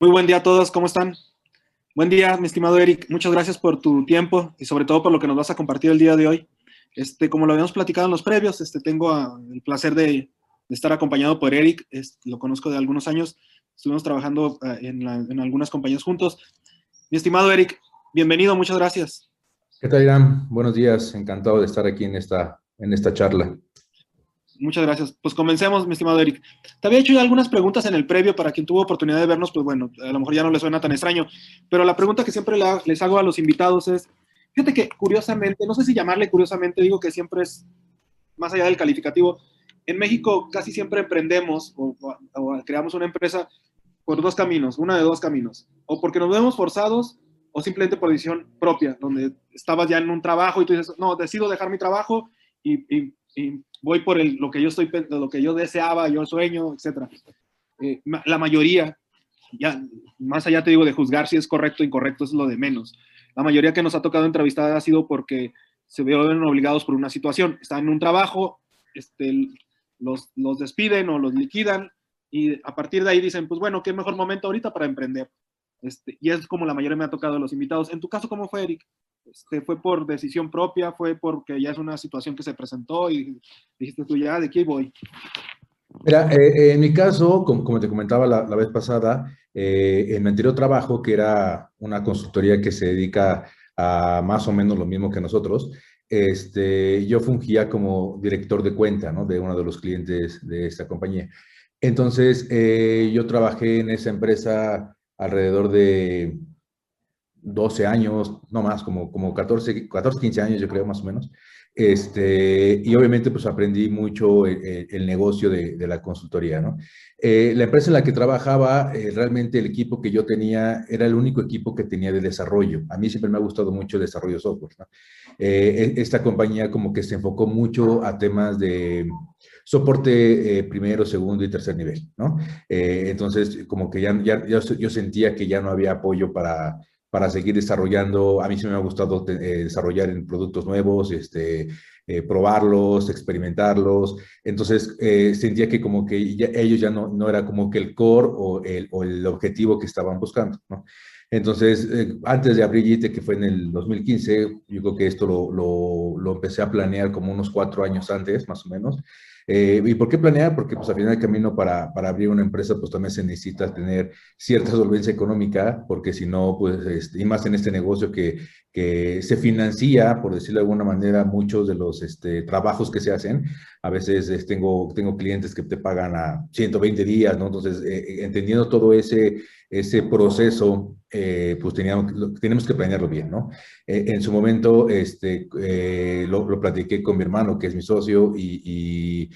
Muy buen día a todos, ¿cómo están? Buen día, mi estimado Eric. Muchas gracias por tu tiempo y sobre todo por lo que nos vas a compartir el día de hoy. Este, como lo habíamos platicado en los previos, este, tengo el placer de, estar acompañado por Eric. Es- lo conozco de algunos años. Estuvimos trabajando ah, en, la- en algunas compañías juntos. Mi estimado Eric, bienvenido, muchas gracias. ¿Qué tal, Irán? Buenos días, encantado de estar aquí en esta, en esta charla. Muchas gracias. Pues comencemos, mi estimado Eric. Te había hecho ya algunas preguntas en el previo para quien tuvo oportunidad de vernos, pues bueno, a lo mejor ya no les suena tan extraño, pero la pregunta que siempre le les hago a los invitados es, fíjate que curiosamente, no sé si llamarle curiosamente, digo que siempre es más allá del calificativo, en México casi siempre emprendemos o, o- o creamos una empresa por dos caminos, una de dos caminos, o porque nos vemos forzados o simplemente por decisión propia, donde estabas ya en un trabajo y tú dices, no, decido dejar mi trabajo y, y- y voy por el- lo que yo estoy, lo que yo deseaba, yo sueño, etcétera. Eh, la mayoría, ya más allá te digo de juzgar si es correcto o incorrecto, es lo de menos. La mayoría que nos ha tocado entrevistar ha sido porque se ven obligados por una situación. Están en un trabajo, este, los, los despiden o los liquidan y a partir de ahí dicen, pues bueno, qué mejor momento ahorita para emprender. Este, y es como la mayoría me ha tocado de los invitados. En tu caso, ¿cómo fue, Eric? Este, ¿Fue por decisión propia? ¿Fue porque ya es una situación que se presentó y dijiste tú ya, de aquí voy? Mira, eh, en mi caso, como, como te comentaba la, la vez pasada, eh, en mi anterior trabajo, que era una consultoría que se dedica a más o menos lo mismo que nosotros, este, yo fungía como director de cuenta, ¿no? De uno de los clientes de esta compañía. Entonces, eh, yo trabajé en esa empresa alrededor de 12 años, no más, como, como 14, 14, 15 años, yo creo, más o menos. Este, y obviamente, pues aprendí mucho el, el- el negocio de, de la consultoría, ¿no? Eh, la empresa en la que trabajaba, eh, realmente el equipo que yo tenía era el único equipo que tenía de desarrollo. A mí siempre me ha gustado mucho el desarrollo de software, ¿no? Eh, e- esta compañía como que se enfocó mucho a temas de soporte eh, primero, segundo y tercer nivel, ¿no? Eh, entonces, como que ya, ya, ya yo sentía que ya no había apoyo para, para seguir desarrollando. A mí sí me ha gustado eh, desarrollar en productos nuevos, este, eh, probarlos, experimentarlos. Entonces, eh, sentía que como que ya- ellos ya no, no era como que el core o el, o el objetivo que estaban buscando, ¿no? Entonces, eh, antes de abrir YITE, que fue en el 2015, yo creo que esto lo, lo, lo empecé a planear como unos cuatro años antes, más o menos. Eh, ¿Y por qué planear? Porque pues al final del camino para, para abrir una empresa pues también se necesita tener cierta solvencia económica, porque si no, pues, este, y más en este negocio que, que se financia, por decirlo de alguna manera, muchos de los este, trabajos que se hacen. A veces eh, tengo, tengo clientes que te pagan a 120 días, ¿no? Entonces, eh, entendiendo todo ese, ese proceso, eh, pues teníamos, tenemos que planearlo bien, ¿no? Eh, en su momento, este, eh, lo, lo platiqué con mi hermano, que es mi socio, y,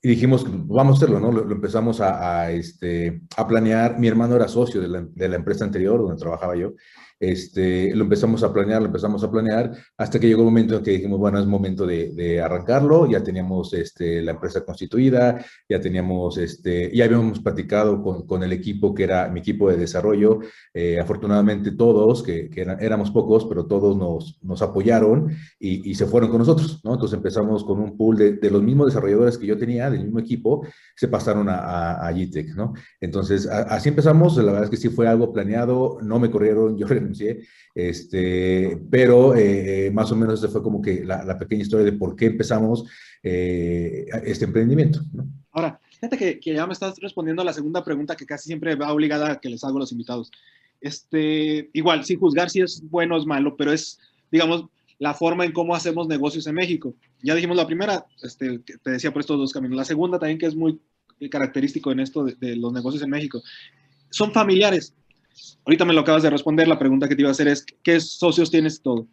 dijimos, vamos a hacerlo, ¿no? Lo, empezamos a, este, a planear. Mi hermano era socio de la, empresa anterior donde trabajaba yo. Este, lo empezamos a planear, lo empezamos a planear, hasta que llegó el momento en que dijimos, bueno, es momento de, de arrancarlo. Ya teníamos este, la empresa constituida, ya teníamos, este, ya habíamos platicado con, con el equipo que era mi equipo de desarrollo. Eh, afortunadamente todos, que, que eran, éramos pocos, pero todos nos, nos apoyaron y, y, se fueron con nosotros, ¿no? Entonces empezamos con un pool de, de los mismos desarrolladores que yo tenía, del mismo equipo, se pasaron a, a, a GTEC, ¿no? Entonces, a, así empezamos, la verdad es que sí fue algo planeado, no me corrieron, yo renuncié, este, pero eh, más o menos esa fue como que la, la, pequeña historia de por qué empezamos eh, este emprendimiento, ¿no? Ahora, fíjate que, que, ya me estás respondiendo a la segunda pregunta que casi siempre va obligada a que les hago a los invitados. Este, igual, sin juzgar si es bueno o es malo, pero es, digamos, la forma en cómo hacemos negocios en México. Ya dijimos la primera, este, te decía por estos dos caminos. La segunda también que es muy característico en esto de, de, los negocios en México. Son familiares. Ahorita me lo acabas de responder. La pregunta que te iba a hacer es, ¿qué socios tienes todo?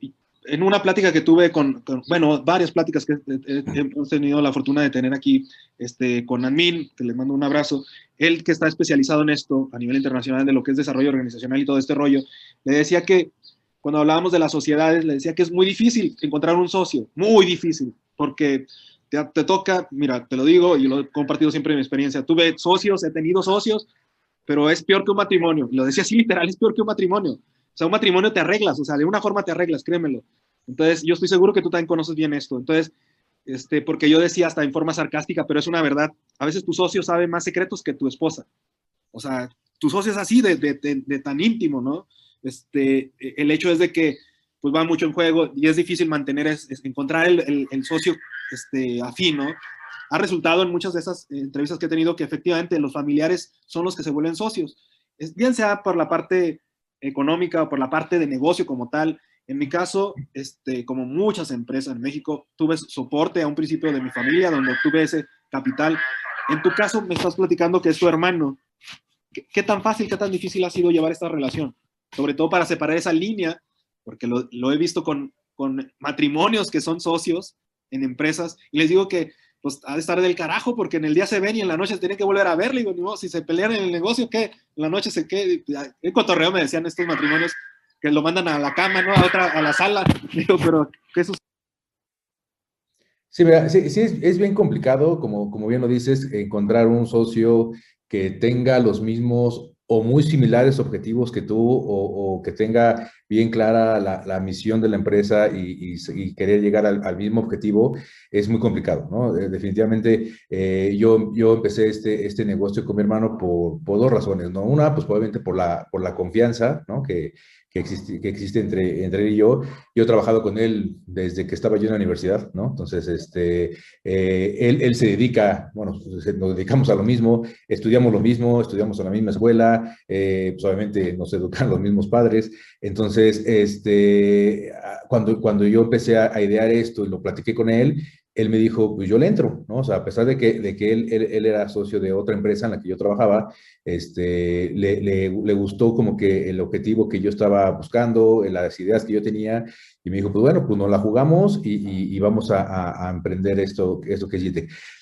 Y en una plática que tuve con, con bueno, varias pláticas que hemos tenido la fortuna de tener aquí este, con Anmin, que le mando un abrazo, él que está especializado en esto a nivel internacional de lo que es desarrollo organizacional y todo este rollo, le decía que cuando hablábamos de las sociedades, le decía que es muy difícil encontrar un socio, muy difícil, porque te, te, toca, mira, te lo digo y lo he compartido siempre en mi experiencia, tuve socios, he tenido socios, pero es peor que un matrimonio. Lo decía así literal, es peor que un matrimonio. O sea, un matrimonio te arreglas, o sea, de una forma te arreglas, créemelo. Entonces, yo estoy seguro que tú también conoces bien esto. Entonces, este, porque yo decía hasta en forma sarcástica, pero es una verdad. A veces tu socio sabe más secretos que tu esposa. O sea, tu socio es así de, de, tan íntimo, ¿no? Este, el hecho es de que pues va mucho en juego y es difícil mantener, es, encontrar el, el, socio este, afín. Ha resultado en muchas de esas entrevistas que he tenido que efectivamente los familiares son los que se vuelven socios, bien sea por la parte económica o por la parte de negocio como tal. En mi caso, este, como muchas empresas en México, tuve soporte a un principio de mi familia donde tuve ese capital. En tu caso, me estás platicando que es tu hermano. ¿Qué, qué tan fácil, qué tan difícil ha sido llevar esta relación? Sobre todo para separar esa línea porque lo, lo he visto con, con, matrimonios que son socios en empresas, y les digo que pues ha de estar del carajo, porque en el día se ven y en la noche se tienen que volver a ver, digo, no, si se pelean en el negocio, ¿qué? En la noche se qué, en cotorreo me decían estos matrimonios que lo mandan a la cama, ¿no? A otra, a la sala, digo, pero ¿qué sucede? Sí, sí, sí es, es, bien complicado, como, como bien lo dices, encontrar un socio que tenga los mismos o muy similares objetivos que tú o, que tenga bien clara la, la, misión de la empresa y, y, querer llegar al, mismo objetivo, es muy complicado, ¿no? Definitivamente eh, yo, yo empecé este, este negocio con mi hermano por, por dos razones, ¿no? Una, pues probablemente por la, por la confianza, ¿no? Que, que existe, que existe entre, entre él y yo. Yo he trabajado con él desde que estaba yo en la universidad, ¿no? Entonces, este, eh, él, él, se dedica, bueno, nos dedicamos a lo mismo, estudiamos lo mismo, estudiamos en la misma escuela, eh, pues obviamente nos educan los mismos padres. Entonces, este, cuando, cuando yo empecé a, a idear esto y lo platiqué con él, él me dijo, pues yo le entro, ¿no? O sea, a pesar de que, de que él, él, él, era socio de otra empresa en la que yo trabajaba, este, le, le, le, gustó como que el objetivo que yo estaba buscando, las ideas que yo tenía, y me dijo, pues bueno, pues nos la jugamos y, y, y vamos a, a, a, emprender esto, esto que es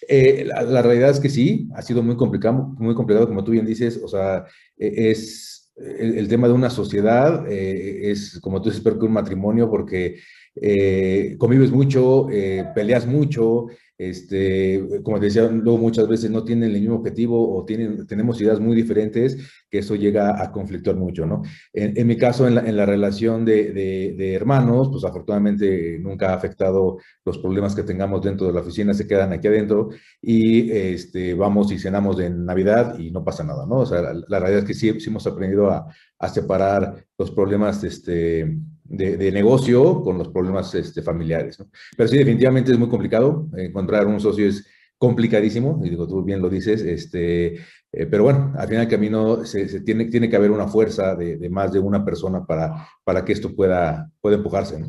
eh, la, la, realidad es que sí, ha sido muy complicado, muy complicado, como tú bien dices, o sea, e, es el, el tema de una sociedad, eh, es como tú dices, peor que un matrimonio, porque eh, convives mucho, eh, peleas mucho, este, como te decía, luego muchas veces no tienen el mismo objetivo o tienen, tenemos ideas muy diferentes, que eso llega a conflictuar mucho, ¿no? En, en mi caso, en la, en la relación de, de, de, hermanos, pues afortunadamente nunca ha afectado los problemas que tengamos dentro de la oficina, se quedan aquí adentro y este, vamos y cenamos en Navidad y no pasa nada, ¿no? O sea, la, la realidad es que sí, sí hemos aprendido a, a separar los problemas, este, de, negocio con los problemas este, familiares. Pero sí, definitivamente es muy complicado. Encontrar un socio es complicadísimo, y digo, tú bien lo dices, este, eh, pero bueno, al final del camino se, tiene, tiene que haber una fuerza de, más de una persona para, para que esto pueda, pueda empujarse.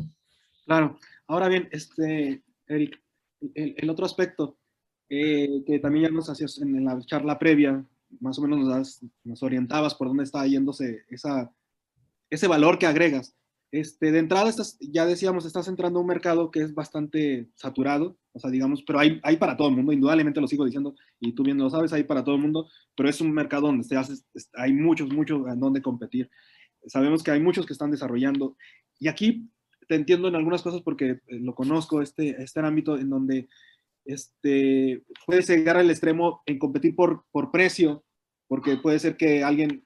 Claro. Ahora bien, este, Eric, el, otro aspecto eh, que también ya nos hacías en, la charla previa, más o menos nos, nos orientabas por dónde está yéndose esa, ese valor que agregas. Este, de entrada, estás, ya decíamos, estás entrando a un mercado que es bastante saturado, o sea, digamos, pero hay, hay para todo el mundo, indudablemente lo sigo diciendo, y tú bien lo sabes, hay para todo el mundo, pero es un mercado donde se hace, hay muchos, muchos en donde competir. Sabemos que hay muchos que están desarrollando, y aquí te entiendo en algunas cosas porque eh, lo conozco, este, este ámbito en donde este, puedes llegar al extremo en competir por, por precio, porque puede ser que alguien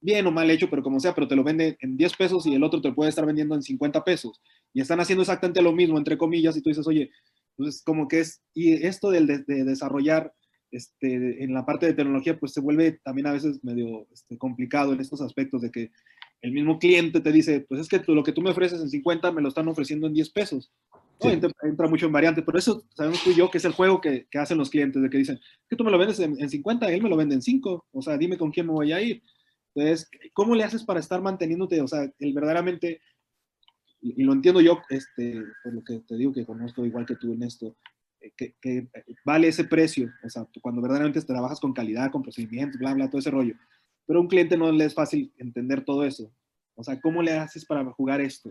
bien o mal hecho, pero como sea, pero te lo vende en 10 pesos y el otro te lo puede estar vendiendo en 50 pesos. Y están haciendo exactamente lo mismo, entre comillas, y tú dices, oye, pues como que es, y esto del de, de desarrollar este, en la parte de tecnología, pues se vuelve también a veces medio este, complicado en estos aspectos de que el mismo cliente te dice, pues es que tú, lo que tú me ofreces en 50 me lo están ofreciendo en 10 pesos. ¿no? Sí. Entra, entra, mucho en variante, pero eso sabemos tú y yo que es el juego que, que hacen los clientes, de que dicen, que tú me lo vendes en, en 50, él me lo vende en 5, o sea, dime con quién me voy a ir. Entonces, ¿cómo le haces para estar manteniéndote? O sea, el verdaderamente, y, y lo entiendo yo, este, por lo que te digo que conozco igual que tú en esto, eh, que, que, vale ese precio, o sea, cuando verdaderamente trabajas con calidad, con procedimientos, bla, bla, todo ese rollo. Pero a un cliente no le es fácil entender todo eso. O sea, ¿cómo le haces para jugar esto?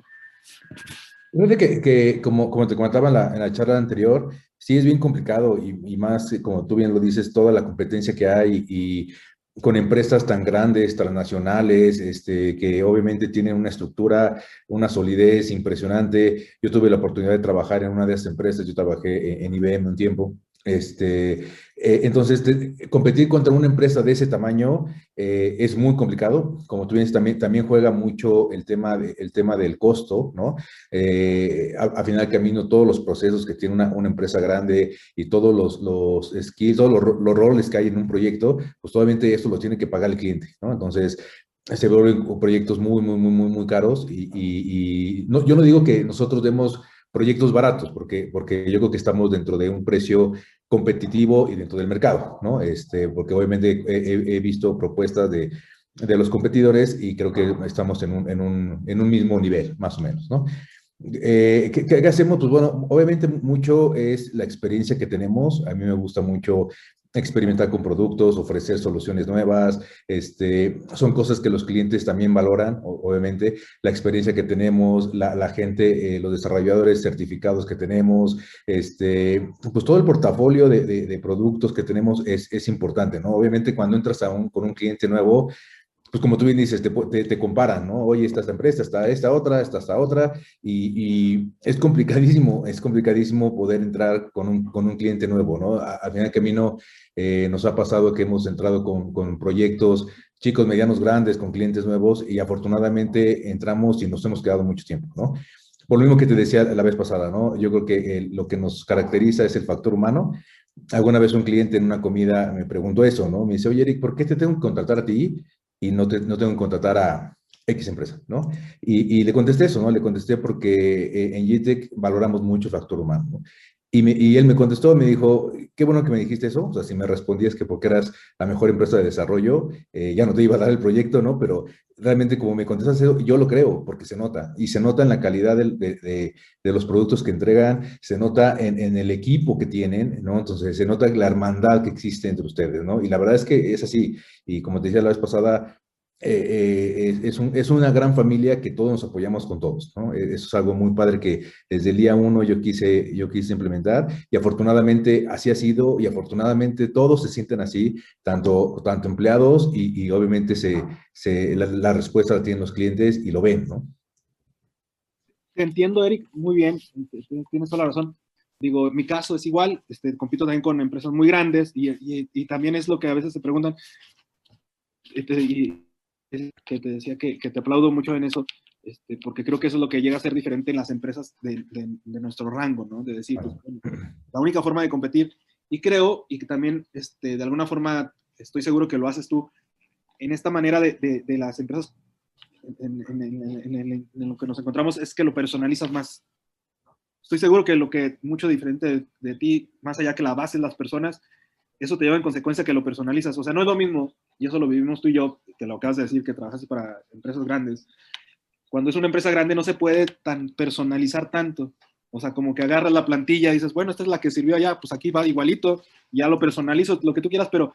Fíjate que, que como, como, te comentaba en la, en la, charla anterior, sí es bien complicado y, y, más, como tú bien lo dices, toda la competencia que hay y con empresas tan grandes, transnacionales, este, que obviamente tienen una estructura, una solidez impresionante. Yo tuve la oportunidad de trabajar en una de esas empresas, yo trabajé en IBM un tiempo, Este, eh, entonces, competir contra una empresa de ese tamaño eh, es muy complicado. Como tú dices, también, también juega mucho el tema, de, el tema del costo, ¿no? Eh, a, final del camino, todos los procesos que tiene una, empresa grande y todos los, los skills, todos los, roles que hay en un proyecto, pues obviamente esto lo tiene que pagar el cliente, ¿no? Entonces, se vuelven proyectos muy, muy, muy, muy, muy caros y, y no, yo no digo que nosotros demos proyectos baratos, porque, porque yo creo que estamos dentro de un precio competitivo y dentro del mercado, ¿no? Este, porque obviamente he, visto propuestas de, de, los competidores y creo que estamos en un, en un, en un mismo nivel, más o menos, ¿no? Eh, ¿qué, ¿qué, hacemos? Pues bueno, obviamente mucho es la experiencia que tenemos. A mí me gusta mucho experimentar con productos, ofrecer soluciones nuevas, este, son cosas que los clientes también valoran, obviamente, la experiencia que tenemos, la, gente, eh, los desarrolladores certificados que tenemos, este, pues todo el portafolio de, de, productos que tenemos es, es, importante, ¿no? Obviamente cuando entras a un, con un cliente nuevo, pues como tú bien dices, te, te, comparan, ¿no? Oye, esta empresa, está esta otra, está esta otra, y, es complicadísimo, es complicadísimo poder entrar con un, con un cliente nuevo, ¿no? Al final del camino eh, nos ha pasado que hemos entrado con, con, proyectos chicos, medianos, grandes, con clientes nuevos, y afortunadamente entramos y nos hemos quedado mucho tiempo, ¿no? Por lo mismo que te decía la vez pasada, ¿no? Yo creo que lo que nos caracteriza es el factor humano. Alguna vez un cliente en una comida me preguntó eso, ¿no? Me dice, oye, Eric, ¿por qué te tengo que contratar a ti y no, no tengo que contratar a X empresa, ¿no? Y, y, le contesté eso, ¿no? Le contesté porque eh, en GTEC valoramos mucho el factor humano, ¿no? Y, él me contestó, me dijo, qué bueno que me dijiste eso, o sea, si me respondías que porque eras la mejor empresa de desarrollo, eh, ya no te iba a dar el proyecto, ¿no? Pero realmente como me contestas eso, yo lo creo, porque se nota, y se nota en la calidad de, de, de los productos que entregan, se nota en, en, el equipo que tienen, ¿no? Entonces, se nota la hermandad que existe entre ustedes, ¿no? Y la verdad es que es así, y como te decía la vez pasada, eh, eh, es, un, es, una gran familia que todos nos apoyamos con todos, ¿no? E, eso es algo muy padre que desde el día uno yo quise, yo quise implementar y afortunadamente así ha sido y afortunadamente todos se sienten así, tanto, tanto empleados y, y obviamente se, se, la, respuesta la tienen los clientes y lo ven, ¿no? Entiendo, Eric, muy bien, tienes toda la razón. Digo, mi caso es igual, este, compito también con empresas muy grandes y, y, también es lo que a veces se preguntan, este, que te decía que, que, te aplaudo mucho en eso, este, porque creo que eso es lo que llega a ser diferente en las empresas de, de, de nuestro rango, ¿no? De decir, pues, la única forma de competir, y creo, y que también este, de alguna forma estoy seguro que lo haces tú, en esta manera de, de las empresas, en, en, en, en, lo que nos encontramos, es que lo personalizas más. Estoy seguro que lo que mucho diferente de, ti, más allá que la base de las personas, eso te lleva en consecuencia que lo personalizas. O sea, no es lo mismo, y eso lo vivimos tú y yo, que lo acabas de decir, que trabajas para empresas grandes. Cuando es una empresa grande no se puede tan personalizar tanto. O sea, como que agarras la plantilla y dices, bueno, esta es la que sirvió allá, pues aquí va igualito, ya lo personalizo, lo que tú quieras, pero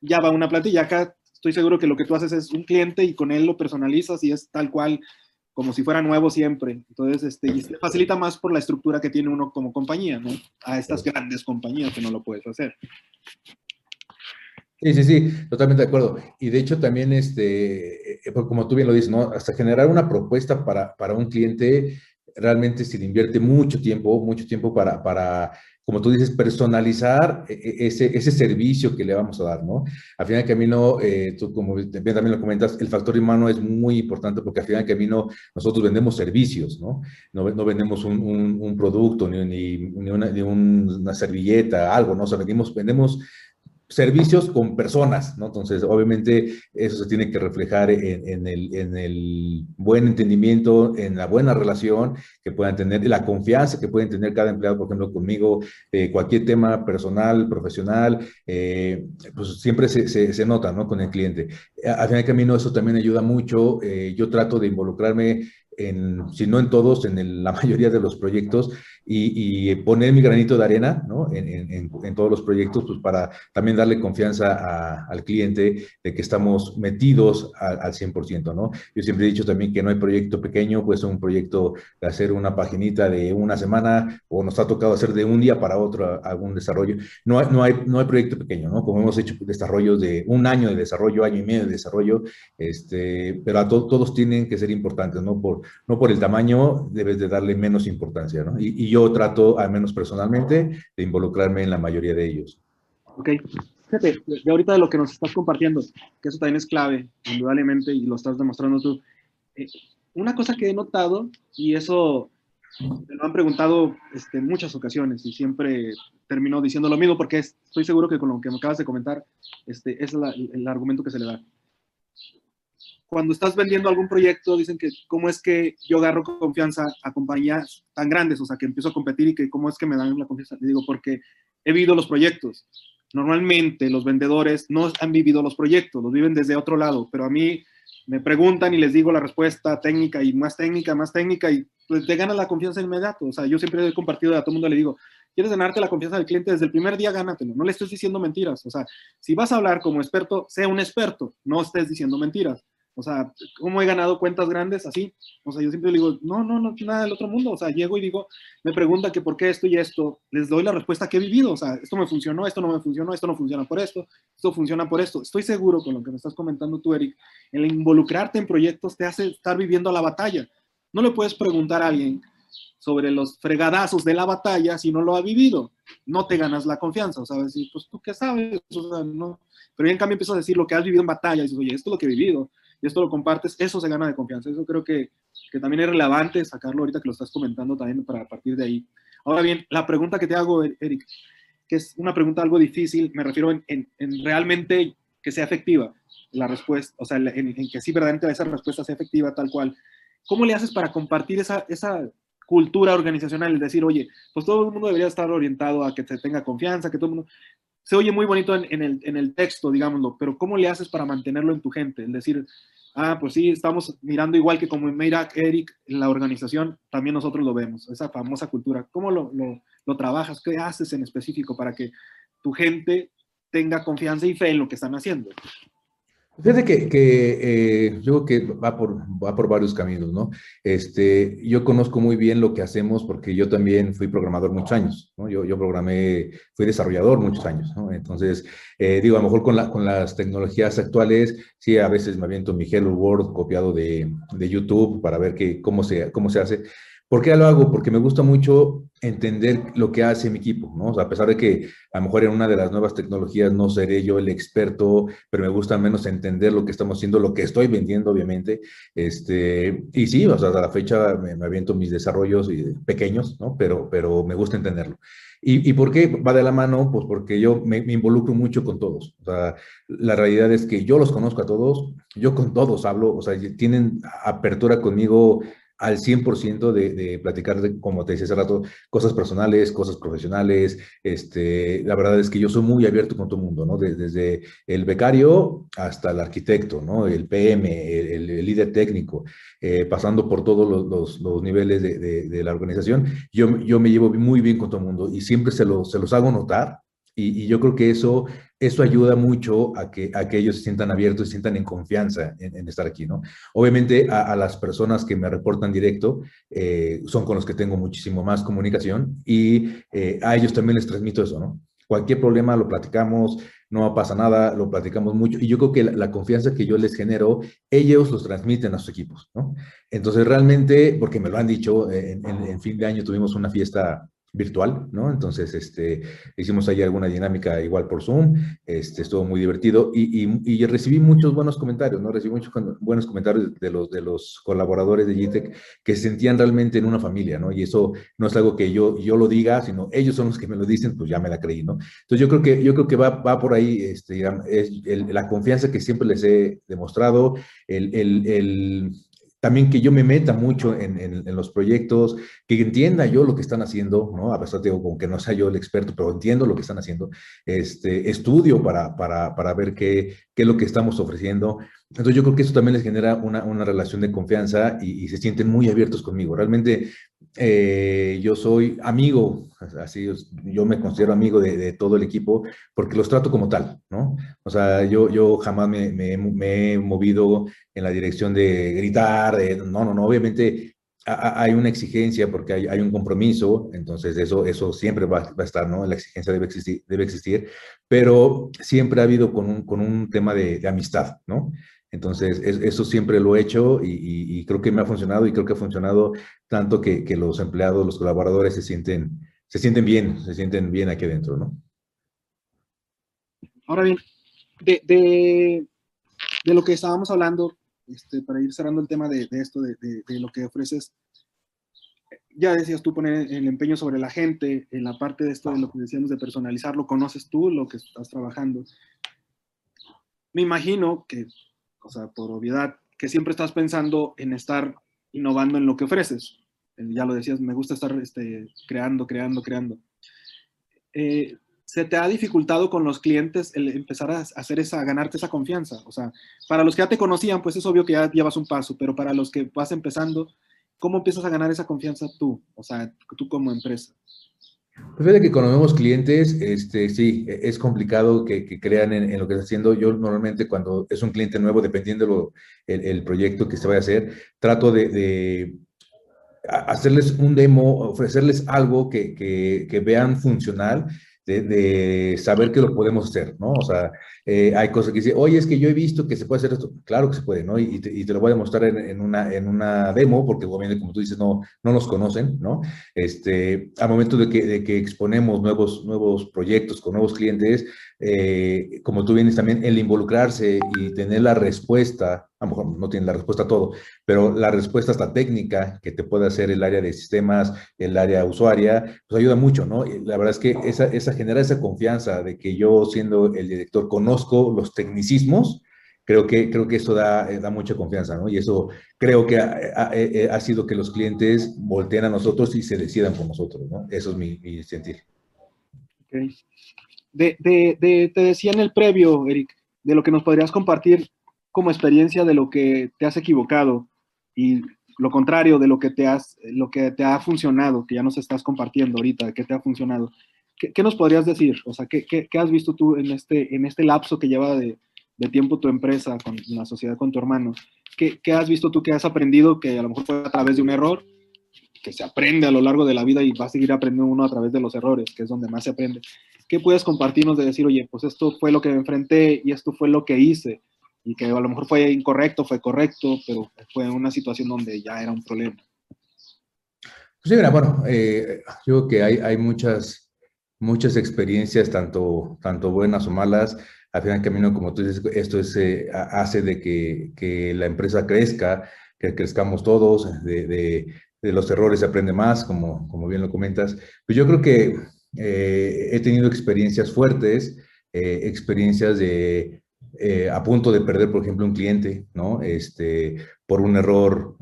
ya va una plantilla. Acá estoy seguro que lo que tú haces es un cliente y con él lo personalizas y es tal cual, como si fuera nuevo siempre. Entonces, este, y se facilita más por la estructura que tiene uno como compañía, ¿no? A estas grandes compañías que no lo puedes hacer. Sí, sí, sí, totalmente de acuerdo. Y de hecho también, este, eh, pues, como tú bien lo dices, ¿no? Hasta generar una propuesta para, para un cliente, realmente se le invierte mucho tiempo, mucho tiempo para, para como tú dices, personalizar e, e, ese, ese servicio que le vamos a dar, ¿no? Al final del camino, eh, tú como también lo comentas, el factor humano es muy importante porque al final del camino nosotros vendemos servicios, ¿no? No, no vendemos un, un, un, producto ni, ni, ni, una, ni una, servilleta, algo, ¿no? O sea, vendemos, vendemos servicios con personas, ¿no? Entonces, obviamente, eso se tiene que reflejar en, el, en, el, buen entendimiento, en la buena relación que puedan tener, la confianza que pueden tener cada empleado, por ejemplo, conmigo, eh, cualquier tema personal, profesional, eh, pues siempre se, nota, ¿no? Con el cliente. Al final del camino, eso también ayuda mucho. Eh, yo trato de involucrarme en, si no en todos, en el, la mayoría de los proyectos y, y, poner mi granito de arena ¿no? en, en, en, todos los proyectos, pues para también darle confianza a, al cliente de que estamos metidos a, al 100%, ¿no? Yo siempre he dicho también que no hay proyecto pequeño, pues un proyecto de hacer una paginita de una semana o nos ha tocado hacer de un día para otro algún desarrollo. No hay, no hay, no hay proyecto pequeño, ¿no? Como hemos hecho desarrollos de un año de desarrollo, año y medio de desarrollo, este, pero a to, todos tienen que ser importantes, ¿no? Por, no por el tamaño debes de darle menos importancia, ¿no? Y, y yo trato, al menos personalmente, de involucrarme en la mayoría de ellos. Ok, fíjate, de ahorita de lo que nos estás compartiendo, que eso también es clave, indudablemente, y lo estás demostrando tú. Eh, una cosa que he notado, y eso me lo han preguntado este, muchas ocasiones, y siempre termino diciendo lo mismo, porque estoy seguro que con lo que me acabas de comentar, este, es la, el argumento que se le da. Cuando estás vendiendo algún proyecto, dicen que cómo es que yo agarro confianza a compañías tan grandes, o sea, que empiezo a competir y que cómo es que me dan la confianza. Le digo, porque he vivido los proyectos normalmente los vendedores no han vivido los proyectos, los viven desde otro lado, pero a mí me preguntan y les digo la respuesta técnica y más técnica, más técnica y pues te gana la confianza inmediato. O sea, yo siempre he compartido a todo el mundo, le digo, quieres ganarte la confianza del cliente desde el primer día, gánatelo. No le estés diciendo mentiras. O sea, si vas a hablar como experto, sea un experto, no estés diciendo mentiras. O sea, ¿cómo he ganado cuentas grandes así? O sea, yo siempre digo, no, no, no, nada del otro mundo. O sea, llego y digo, me pregunta que por qué esto y esto, les doy la respuesta que he vivido. O sea, esto me funcionó, esto no me funcionó, esto no funciona por esto, esto funciona por esto. Estoy seguro con lo que me estás comentando tú, Eric, el involucrarte en proyectos te hace estar viviendo la batalla. No le puedes preguntar a alguien sobre los fregadazos de la batalla si no lo ha vivido. No te ganas la confianza, o sea, decir, pues tú qué sabes, o sea, no. Pero en cambio empiezas a decir lo que has vivido en batalla y dices, oye, esto es lo que he vivido y esto lo compartes, eso se gana de confianza. Eso creo que, que también es relevante sacarlo ahorita que lo estás comentando también para partir de ahí. Ahora bien, la pregunta que te hago, Eric, que es una pregunta algo difícil, me refiero en, en, realmente que sea efectiva la respuesta, o sea, en, en, que sí verdaderamente esa respuesta sea efectiva tal cual. ¿Cómo le haces para compartir esa, esa cultura organizacional? Es decir, oye, pues todo el mundo debería estar orientado a que se tenga confianza, que todo el mundo se oye muy bonito en, en, el, en, texto, digámoslo, pero ¿cómo le haces para mantenerlo en tu gente? Es decir, ah, pues sí, estamos mirando igual que como mira Eric en la organización, también nosotros lo vemos, esa famosa cultura. ¿Cómo lo, lo, lo trabajas? ¿Qué haces en específico para que tu gente tenga confianza y fe en lo que están haciendo? Fíjate que, que eh, yo creo que va por, va por varios caminos, ¿no? Este, yo conozco muy bien lo que hacemos porque yo también fui programador muchos años, ¿no? Yo, yo programé, fui desarrollador muchos años, ¿no? Entonces, eh, digo, a lo mejor con, la, con las tecnologías actuales, sí, a veces me aviento mi Hello World copiado de, de YouTube para ver que, cómo, se, cómo se hace. ¿Por qué lo hago? Porque me gusta mucho entender lo que hace mi equipo, ¿no? A pesar de que a lo mejor en una de las nuevas tecnologías no seré yo el experto, pero me gusta menos entender lo que estamos haciendo, lo que estoy vendiendo, obviamente. Este, y sí, o sea, a la fecha me, aviento mis desarrollos pequeños, ¿no? Pero, pero me gusta entenderlo. ¿Y, ¿Y, por qué va de la mano? Pues porque yo me, me, involucro mucho con todos. O sea, la realidad es que yo los conozco a todos, yo con todos hablo, o sea, tienen apertura conmigo al 100% de, de platicar, como te decía hace rato, cosas personales, cosas profesionales. Este, la verdad es que yo soy muy abierto con todo el mundo, ¿no? Desde, el becario hasta el arquitecto, ¿no? El PM, el, líder técnico, eh, pasando por todos los, los, niveles de, la organización. Yo, yo me llevo muy bien con todo el mundo y siempre se, lo, se los hago notar y, yo creo que eso, eso ayuda mucho a que, a ellos se sientan abiertos se sientan en confianza en, estar aquí, ¿no? Obviamente a, las personas que me reportan directo eh, son con los que tengo muchísimo más comunicación y eh, a ellos también les transmito eso, ¿no? Cualquier problema lo platicamos, no pasa nada, lo platicamos mucho y yo creo que la, confianza que yo les genero, ellos los transmiten a sus equipos, ¿no? Entonces realmente, porque me lo han dicho, en, en fin de año tuvimos una fiesta virtual, ¿no? Entonces, este, hicimos ahí alguna dinámica igual por Zoom, este, estuvo muy divertido y, y, y recibí muchos buenos comentarios, ¿no? Recibí muchos buenos comentarios de los, de los colaboradores de GTEC que se sentían realmente en una familia, ¿no? Y eso no es algo que yo, yo lo diga, sino ellos son los que me lo dicen, pues ya me la creí, ¿no? Entonces, yo creo que, yo creo que va, va por ahí, este, es la confianza que siempre les he demostrado, el, el, el también que yo me meta mucho en, en, los proyectos, que entienda yo lo que están haciendo, ¿no? A pesar de como que no sea yo el experto, pero entiendo lo que están haciendo, este, estudio para, para, para ver qué, qué es lo que estamos ofreciendo. Entonces yo creo que eso también les genera una, una relación de confianza y, y, se sienten muy abiertos conmigo. Realmente eh, yo soy amigo, así yo me considero amigo de, todo el equipo porque los trato como tal, ¿no? O sea, yo, yo jamás me, he movido en la dirección de gritar, de, no, no, no, obviamente hay una exigencia porque hay, un compromiso, entonces eso, eso siempre va, a estar, ¿no? La exigencia debe existir, debe existir pero siempre ha habido con un, con un tema de amistad, ¿no? Entonces, eso siempre lo he hecho y, creo que me ha funcionado y creo que ha funcionado tanto que, los empleados, los colaboradores se sienten, se sienten bien, se sienten bien aquí adentro, ¿no? Ahora bien, de, lo que estábamos hablando, este, para ir cerrando el tema de, esto, de, lo que ofreces, ya decías tú poner el empeño sobre la gente, en la parte de esto de lo que decíamos de personalizar, lo conoces tú, lo que estás trabajando. Me imagino que o sea, por obviedad, que siempre estás pensando en estar innovando en lo que ofreces. Eh, ya lo decías, me gusta estar este, creando, creando, creando. Eh, ¿Se te ha dificultado con los clientes el empezar a hacer esa, ganarte esa confianza? O sea, para los que ya te conocían, pues es obvio que ya llevas un paso, pero para los que vas empezando, ¿cómo empiezas a ganar esa confianza tú? O sea, tú como empresa. Pues fíjate que cuando vemos clientes, este, sí, e, es complicado que, crean en, lo que está haciendo. Yo normalmente cuando es un cliente nuevo, dependiendo el, el proyecto que se vaya a hacer, trato de, hacerles un demo, ofrecerles algo que, que vean funcional de, saber que lo podemos hacer, ¿no? O sea, eh, hay cosas que dicen, oye, es que yo he visto que se puede hacer esto. Claro que se puede, ¿no? Y, te, lo voy a demostrar en, una, en una demo, porque obviamente, como tú dices, no, no nos conocen, ¿no? Este, al momento de que, de que exponemos nuevos, nuevos proyectos con nuevos clientes, eh, como tú vienes también, el involucrarse y tener la respuesta, a lo mejor no tiene la respuesta a todo, pero la respuesta hasta técnica que te puede hacer el área de sistemas, el área usuaria, pues ayuda mucho, ¿no? la verdad es que esa, esa genera esa confianza de que yo siendo el director conozco los tecnicismos, creo que, creo que eso da, eh, da mucha confianza, ¿no? Y eso creo que ha, ha, sido que los clientes volteen a nosotros y se decidan por nosotros, ¿no? Eso es mi, mi sentir. Okay de, te decía en el previo, Eric, de lo que nos podrías compartir como experiencia de lo que te has equivocado y lo contrario de lo que te, has, lo que te ha funcionado, que ya nos estás compartiendo ahorita, que te ha funcionado. ¿Qué, nos podrías decir? O sea, ¿qué, ¿qué, has visto tú en este, en este lapso que lleva de, de tiempo tu empresa con la sociedad con tu hermano? ¿Qué, ¿Qué, has visto tú que has aprendido que a lo mejor fue a través de un error, que se aprende a lo largo de la vida y va a seguir aprendiendo uno a través de los errores, que es donde más se aprende? ¿qué puedes compartirnos de decir, oye, pues esto fue lo que me enfrenté y esto fue lo que hice? Y que a lo mejor fue incorrecto, fue correcto, pero fue una situación donde ya era un problema. Pues sí, mira, bueno, eh, yo creo que hay, hay muchas, muchas experiencias, tanto, tanto buenas o malas. Al final camino, como tú dices, esto es, eh, hace de que, que, la empresa crezca, que crezcamos todos, de, de, los errores se aprende más, como, como bien lo comentas. Pues yo creo que eh, he tenido experiencias fuertes, eh, experiencias de eh, a punto de perder, por ejemplo, un cliente, ¿no? Este, por un error,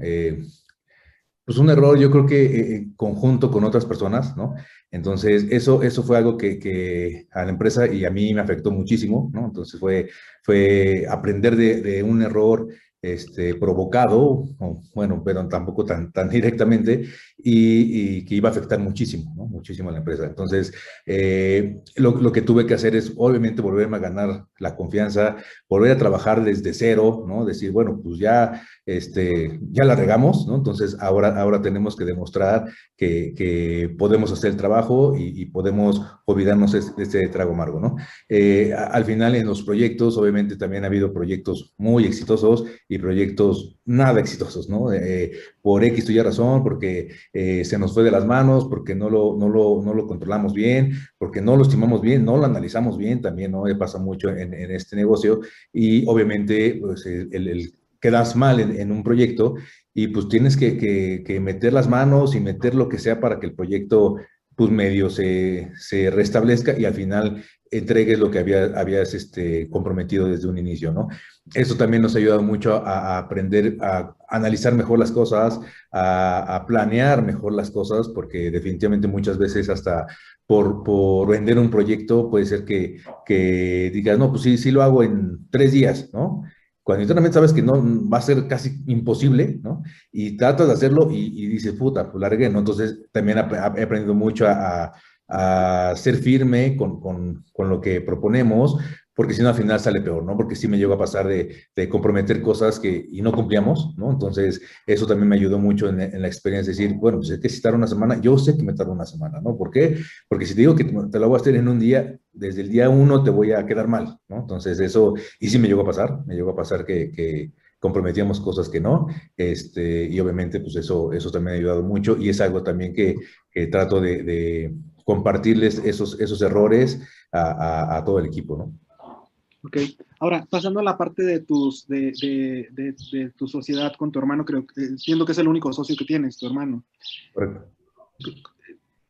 pues un error yo creo que conjunto con otras personas, ¿no? Entonces, eso, eso fue algo que, que, a la empresa y a mí me afectó muchísimo, ¿no? Entonces, fue, fue aprender de, de un error este, provocado, bueno, pero tampoco tan, tan directamente, y, que iba a afectar muchísimo, ¿no? muchísimo a la empresa. Entonces, eh, lo, lo, que tuve que hacer es, obviamente, volverme a ganar la confianza, volver a trabajar desde cero, ¿no? Decir, bueno, pues ya, este, ya la regamos, ¿no? Entonces, ahora, ahora tenemos que demostrar que, que podemos hacer el trabajo y, podemos olvidarnos de este trago amargo, ¿no? Eh, al final, en los proyectos, obviamente, también ha habido proyectos muy exitosos y proyectos nada exitosos, ¿no? Eh, por X tuya razón, porque eh, se nos fue de las manos, porque no lo, no, lo, no lo controlamos bien, porque no lo estimamos bien, no lo analizamos bien también, ¿no? Pasa mucho en, en este negocio y obviamente pues, el, quedas mal en, un proyecto y pues tienes que, que, meter las manos y meter lo que sea para que el proyecto pues medio se, se restablezca y al final entregues lo que había, habías este, comprometido desde un inicio, ¿no? Eso también nos ha ayudado mucho a, aprender a analizar mejor las cosas, a, planear mejor las cosas, porque definitivamente muchas veces hasta por, por vender un proyecto puede ser que, que, digas, no, pues sí, sí lo hago en tres días, ¿no? Cuando internamente sabes que no va a ser casi imposible, ¿no? Y tratas de hacerlo y, dices, puta, pues largué, ¿no? Entonces también he aprendido mucho a, a ser firme con, con, con, lo que proponemos, porque si no al final sale peor, ¿no? Porque sí me llegó a pasar de, de comprometer cosas que y no cumplíamos, ¿no? Entonces, eso también me ayudó mucho en, la experiencia, decir, bueno, pues es que si tarda una semana, yo sé que me tarda una semana, ¿no? ¿Por qué? Porque si te digo que te, te lo voy a hacer en un día, desde el día uno te voy a quedar mal, ¿no? Entonces, eso, y sí me llegó a pasar, me llegó a pasar que, comprometíamos cosas que no, este, y obviamente pues eso, eso también ha ayudado mucho y es algo también que, trato de, de, compartirles esos, esos errores a, a, todo el equipo, ¿no? Ok, ahora pasando a la parte de, tus, de, de, de, de tu sociedad con tu hermano, creo que entiendo que es el único socio que tienes, tu hermano. Correcto.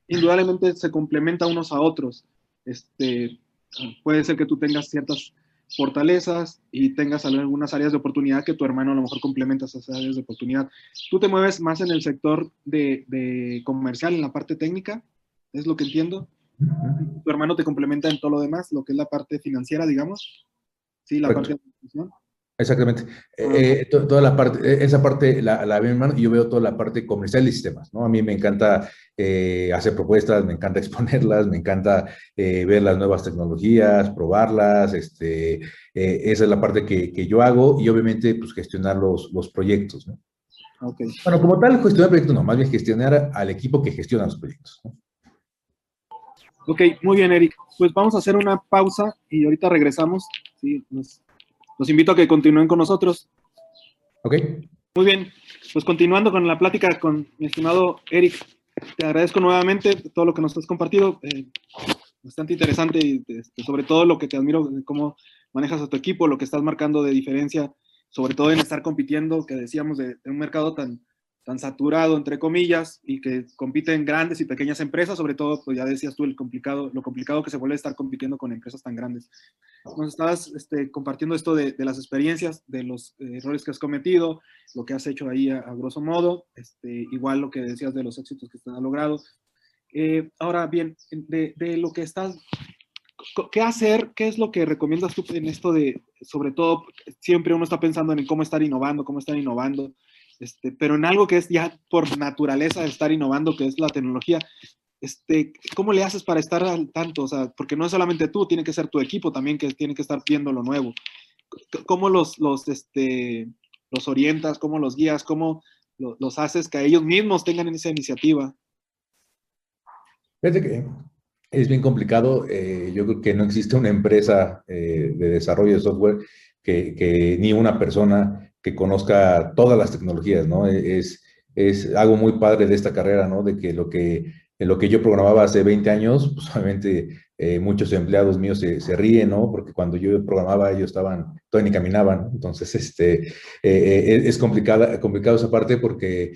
Indudablemente se complementa unos a otros. Este, puede ser que tú tengas ciertas fortalezas y tengas algunas áreas de oportunidad que tu hermano a lo mejor complementa esas áreas de oportunidad. ¿Tú te mueves más en el sector de, de comercial, en la parte técnica? ¿Es lo que entiendo? Tu hermano te complementa en todo lo demás, lo que es la parte financiera, digamos. Sí, la Correcto. parte de administración. Exactamente. Eh, to, toda la parte, eh, esa parte la, la veo hermano y yo veo toda la parte comercial y sistemas, ¿no? A mí me encanta eh, hacer propuestas, me encanta exponerlas, me encanta eh, ver las nuevas tecnologías, probarlas, este, eh, esa es la parte que, que, yo hago y obviamente pues gestionar los, los proyectos, ¿no? Okay. Bueno, como tal, gestionar proyectos no, más bien gestionar al equipo que gestiona los proyectos, ¿no? Ok, muy bien, Eric. Pues vamos a hacer una pausa y ahorita regresamos. Sí, los invito a que continúen con nosotros. Ok. Muy bien, pues continuando con la plática con mi estimado Eric, te agradezco nuevamente todo lo que nos has compartido, eh, bastante interesante y este, sobre todo lo que te admiro, cómo manejas a tu equipo, lo que estás marcando de diferencia, sobre todo en estar compitiendo, que decíamos, de, de un mercado tan, tan saturado, entre comillas, y que compiten grandes y pequeñas empresas, sobre todo, pues ya decías tú, el complicado, lo complicado que se vuelve estar compitiendo con empresas tan grandes. Nos estabas este, compartiendo esto de, de, las experiencias, de los eh, errores que has cometido, lo que has hecho ahí a, a grosso modo, este, igual lo que decías de los éxitos que te han logrado. Eh, ahora bien, de, de lo que estás ¿qué hacer? ¿Qué es lo que recomiendas tú en esto de, sobre todo, siempre uno está pensando en cómo estar innovando, cómo estar innovando, este, pero en algo que es ya por naturaleza de estar innovando, que es la tecnología, este, ¿cómo le haces para estar al tanto? O sea, porque no es solamente tú, tiene que ser tu equipo también que tiene que estar viendo lo nuevo. ¿Cómo los, los, este, los orientas? ¿Cómo los guías? ¿Cómo los haces que ellos mismos tengan esa iniciativa? Fíjate que es bien complicado. Eh, yo creo que no existe una empresa eh, de desarrollo de software que, que, ni una persona que conozca todas las tecnologías, ¿no? Es, es algo muy padre de esta carrera, ¿no? De que lo que, lo que yo programaba hace 20 años, pues obviamente eh, muchos empleados míos se, ríen, ¿no? Porque cuando yo programaba ellos estaban, todavía ni caminaban. Entonces, este, eh, eh, es complicada, complicado esa parte porque,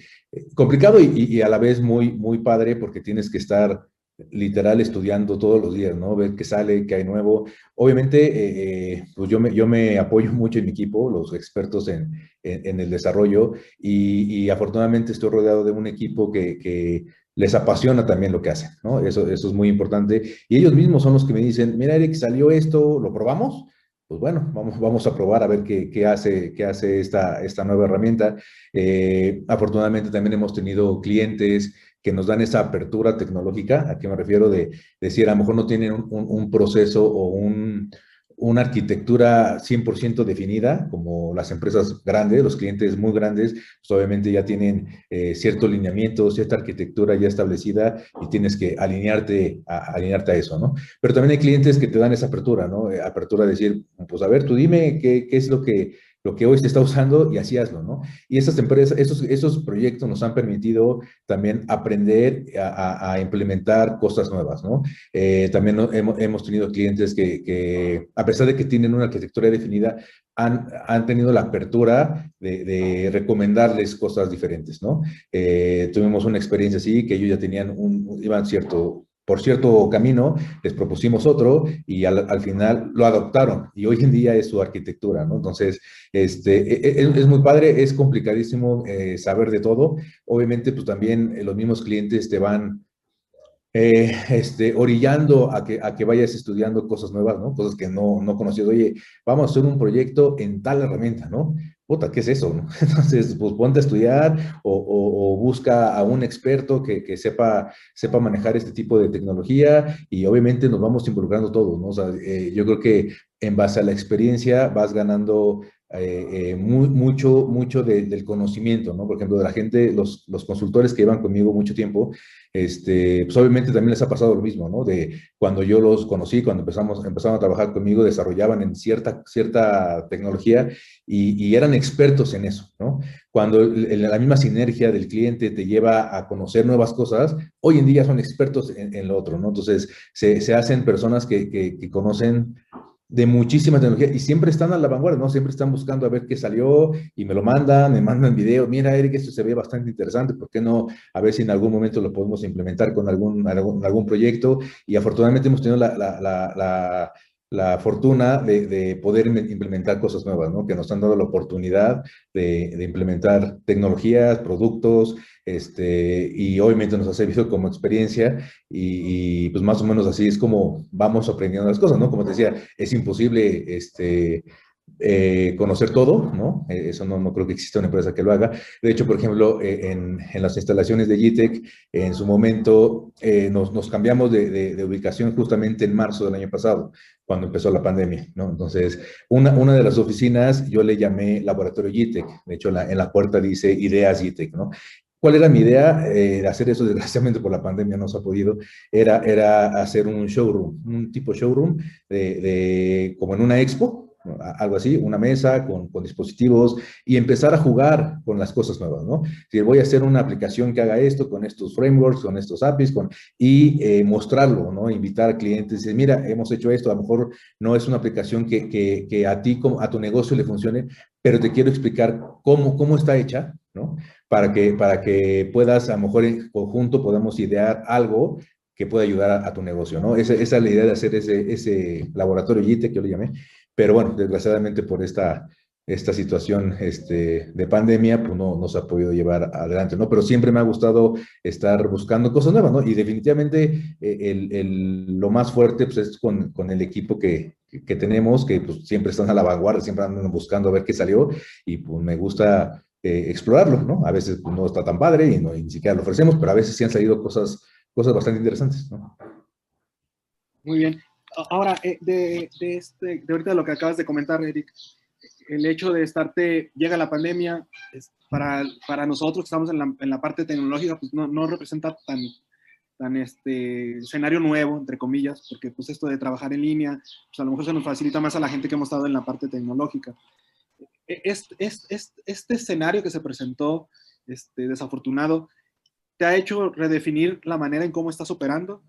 complicado y, y, a la vez muy, muy padre porque tienes que estar literal estudiando todos los días, ¿no? Ver qué sale, qué hay nuevo. Obviamente, eh, pues yo me, yo me apoyo mucho en mi equipo, los expertos en, el desarrollo, y, afortunadamente estoy rodeado de un equipo que, les apasiona también lo que hacen, ¿no? Eso, es muy importante. Y ellos mismos son los que me dicen, mira, Eric, salió esto, ¿lo probamos? Pues bueno, vamos, a probar a ver qué, hace, esta nueva herramienta. Eh, afortunadamente también hemos tenido clientes que nos dan esa apertura tecnológica, ¿a qué me refiero? De, decir, a lo mejor no tienen un, proceso o un, una arquitectura 100% definida, como las empresas grandes, los clientes muy grandes, pues obviamente ya tienen eh, cierto lineamiento, cierta arquitectura ya establecida y tienes que alinearte a, alinearte a eso, ¿no? Pero también hay clientes que te dan esa apertura, ¿no? Eh, apertura de decir, pues a ver, tú dime qué es lo que lo que hoy se está usando y así hazlo, ¿no? Y esas empresas, esos, proyectos nos han permitido también aprender a, implementar cosas nuevas, ¿no? Eh, también hemos, tenido clientes que, a pesar de que tienen una arquitectura definida, han, tenido la apertura de, de, recomendarles cosas diferentes, ¿no? Eh, tuvimos una experiencia así, que ellos ya tenían un, iban cierto por cierto camino, les propusimos otro y al, al, final lo adoptaron y hoy en día es su arquitectura, ¿no? Entonces, este, es, e, es muy padre, es complicadísimo eh, saber de todo. Obviamente, pues también eh, los mismos clientes te van eh, este, orillando a que, a que vayas estudiando cosas nuevas, ¿no? Cosas que no, no conocido. Oye, vamos a hacer un proyecto en tal herramienta, ¿no? Puta, ¿qué es eso? Entonces, pues ponte a estudiar o, busca a un experto que, sepa, sepa manejar este tipo de tecnología y obviamente nos vamos involucrando todos, ¿no? O sea, eh, yo creo que en base a la experiencia vas ganando eh, eh, mucho, mucho del conocimiento, ¿no? Por ejemplo, de la gente, los, los consultores que llevan conmigo mucho tiempo, este, pues obviamente también les ha pasado lo mismo, ¿no? De cuando yo los conocí, cuando empezamos, empezaron a trabajar conmigo, desarrollaban en cierta, cierta tecnología y, eran expertos en eso, ¿no? Cuando la misma sinergia del cliente te lleva a conocer nuevas cosas, hoy en día son expertos en, lo otro, ¿no? Entonces, se, hacen personas que, que conocen de muchísima tecnología y siempre están a la vanguardia, ¿no? Siempre están buscando a ver qué salió y me lo mandan, me mandan video, mira Eric, esto se ve bastante interesante, ¿por qué no? A ver si en algún momento lo podemos implementar con algún, algún, proyecto y afortunadamente hemos tenido la, la fortuna de, de, poder implementar cosas nuevas, ¿no? Que nos han dado la oportunidad de, implementar tecnologías, productos, este, y obviamente nos ha servido como experiencia y, pues más o menos así es como vamos aprendiendo las cosas, ¿no? Como te decía, es imposible este, eh, conocer todo, ¿no? Eh, eso no, no, creo que exista una empresa que lo haga. De hecho, por ejemplo, eh, en, las instalaciones de GTEC, en su momento nos, nos, cambiamos de, ubicación justamente en marzo del año pasado, cuando empezó la pandemia, ¿no? Entonces, una, una de las oficinas yo le llamé Laboratorio GTEC, de hecho la, en la puerta dice Ideas GTEC, ¿no? ¿Cuál era mi idea eh, hacer eso? Desgraciadamente por la pandemia no se ha podido. Era, era hacer un showroom, un tipo showroom de, de como en una expo, algo así, una mesa con, dispositivos y empezar a jugar con las cosas nuevas, ¿no? Si voy a hacer una aplicación que haga esto con estos frameworks, con estos APIs, con, y eh, mostrarlo, ¿no? Invitar a clientes y decir, mira, hemos hecho esto, a lo mejor no es una aplicación que, que, que a ti, a tu negocio le funcione, pero te quiero explicar cómo, cómo está hecha, ¿no? para que, para que puedas, a lo mejor en conjunto podamos idear algo que pueda ayudar a, tu negocio, ¿no? Esa, es la idea de hacer ese, ese laboratorio YITE que yo llamé, pero bueno, desgraciadamente por esta, esta situación este, de pandemia, pues no, no se ha podido llevar adelante, ¿no? Pero siempre me ha gustado estar buscando cosas nuevas, ¿no? Y definitivamente eh, el, el, lo más fuerte pues, es con, con el equipo que, que tenemos, que pues, siempre están a la vanguardia, siempre andan buscando a ver qué salió, y pues me gusta eh, explorarlo, ¿no? A veces no está tan padre y, no, ni siquiera lo ofrecemos, pero a veces sí han salido cosas, cosas bastante interesantes, ¿no? Muy bien. Ahora, eh, de, de, este, de ahorita lo que acabas de comentar, Eric, el hecho de estarte, llega la pandemia, es, para, para nosotros que estamos en la, en la parte tecnológica, pues no, no representa tan, tan este escenario nuevo, entre comillas, porque pues esto de trabajar en línea, pues a lo mejor se nos facilita más a la gente que hemos estado en la parte tecnológica. Este, este, este, escenario que se presentó, este, desafortunado, ¿te ha hecho redefinir la manera en cómo estás operando?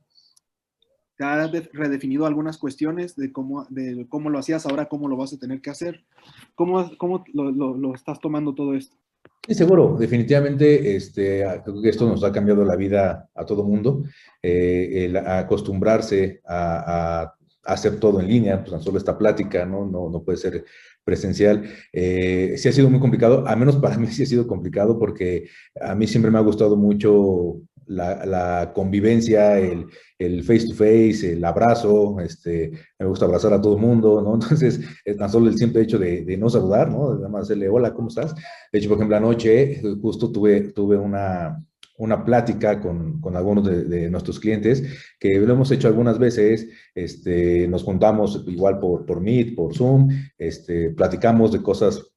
¿Te ha redefinido algunas cuestiones de cómo, de cómo lo hacías ahora, cómo lo vas a tener que hacer? ¿Cómo, cómo lo, estás tomando todo esto? Sí, seguro, definitivamente este, creo que esto nos ha cambiado la vida a todo mundo, eh, el acostumbrarse a, a, hacer todo en línea, pues tan solo esta plática, ¿no? No, no puede ser presencial, eh, sí ha sido muy complicado, al menos para mí sí ha sido complicado porque a mí siempre me ha gustado mucho la, convivencia, el, el, face to face, el abrazo, este, me gusta abrazar a todo el mundo, ¿no? Entonces, es tan solo el simple hecho de, no saludar, ¿no? Nada más decirle, hola, ¿cómo estás? De hecho, por ejemplo, anoche justo tuve, tuve una, una plática con, con algunos de, nuestros clientes, que lo hemos hecho algunas veces, este, nos juntamos igual por, por Meet, por Zoom, este, platicamos de cosas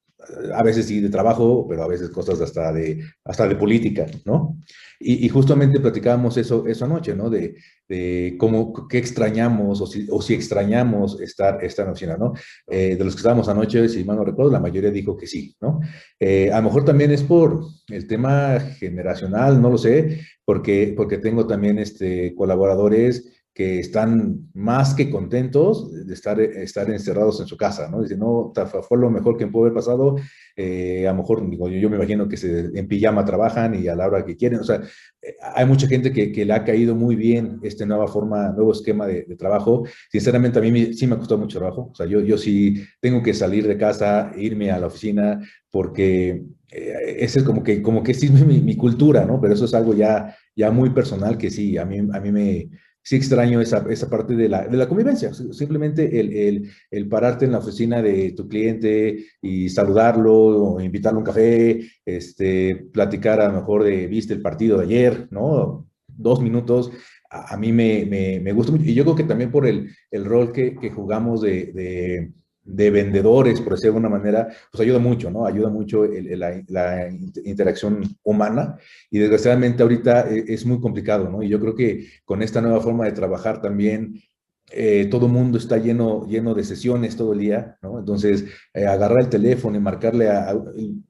a veces sí de trabajo, pero a veces cosas hasta de, hasta de política, ¿no? Y, justamente platicábamos eso, eso anoche, ¿no? De, de cómo, qué extrañamos o si, o si extrañamos estar, esta en oficina, ¿no? Eh, de los que estábamos anoche, si mal no recuerdo, la mayoría dijo que sí, ¿no? Eh, a lo mejor también es por el tema generacional, no lo sé, porque, porque tengo también este, colaboradores que están más que contentos de estar, estar encerrados en su casa, ¿no? Dice, no, fue lo mejor que me pudo haber pasado, eh, a lo mejor, digo, yo, me imagino que se, en pijama trabajan y a la hora que quieren, o sea, eh, hay mucha gente que, que, le ha caído muy bien esta nueva forma, nuevo esquema de, trabajo, sinceramente a mí sí me ha costado mucho trabajo, o sea, yo, yo sí tengo que salir de casa, irme a la oficina, porque eh, es como que, como que sí es mi, mi, cultura, ¿no? Pero eso es algo ya, ya muy personal que sí, a mí, a mí me sí extraño esa, esa parte de la, de la convivencia. Simplemente el, el, pararte en la oficina de tu cliente y saludarlo, invitarlo a un café, este, platicar a lo mejor de, viste el partido de ayer, ¿no? Dos minutos, a, mí me, me, me, gusta mucho. Y yo creo que también por el, el rol que, que jugamos de de vendedores, por decirlo de alguna manera, pues ayuda mucho, ¿no? Ayuda mucho la, interacción humana y desgraciadamente ahorita e, es muy complicado, ¿no? Y yo creo que con esta nueva forma de trabajar también eh, todo mundo está lleno, lleno de sesiones todo el día, ¿no? Entonces, eh, agarrar el teléfono y marcarle a,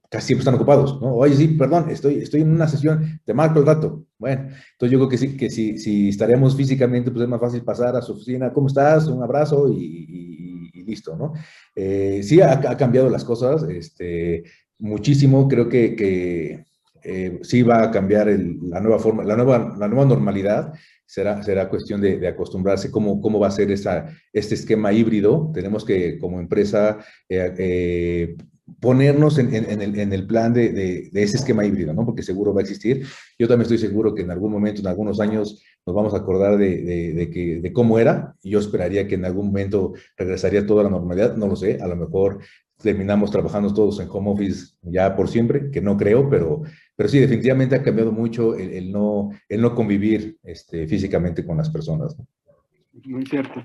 casi siempre están ocupados, ¿no? Oye, sí, perdón, estoy, estoy en una sesión, te marco el rato. Bueno, entonces yo creo que sí, que si, si estaremos físicamente, pues es más fácil pasar a su oficina, ¿cómo estás? Un abrazo y listo, ¿no? Eh, sí ha, cambiado las cosas, este, muchísimo, creo que, que eh, sí va a cambiar la nueva forma, la nueva, la nueva normalidad, será, será cuestión de, acostumbrarse cómo, cómo va a ser esa, este esquema híbrido. Tenemos que, como empresa, eh, ponernos en, el, plan de, ese esquema híbrido, ¿no? Porque seguro va a existir. Yo también estoy seguro que en algún momento, en algunos años, nos vamos a acordar de, cómo era. Yo esperaría que en algún momento regresaría toda la normalidad. No lo sé, a lo mejor terminamos trabajando todos en home office ya por siempre, que no creo, pero, sí, definitivamente ha cambiado mucho el, no, el no convivir este, físicamente con las personas. Muy cierto.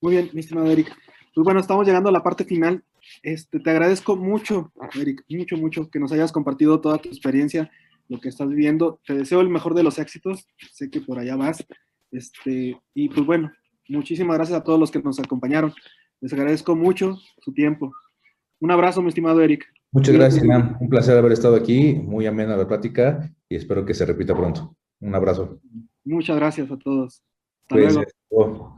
Muy bien, mi estimado Eric. Pues bueno, estamos llegando a la parte final este, te agradezco mucho, Eric, mucho, mucho que nos hayas compartido toda tu experiencia, lo que estás viviendo. Te deseo el mejor de los éxitos. Sé que por allá vas. Este, y pues bueno, muchísimas gracias a todos los que nos acompañaron. Les agradezco mucho su tiempo. Un abrazo, mi estimado Eric. Muchas gracias, Nam. Un placer haber estado aquí. Muy amena la plática y espero que se repita pronto. Un abrazo. Muchas gracias a todos. Hasta luego.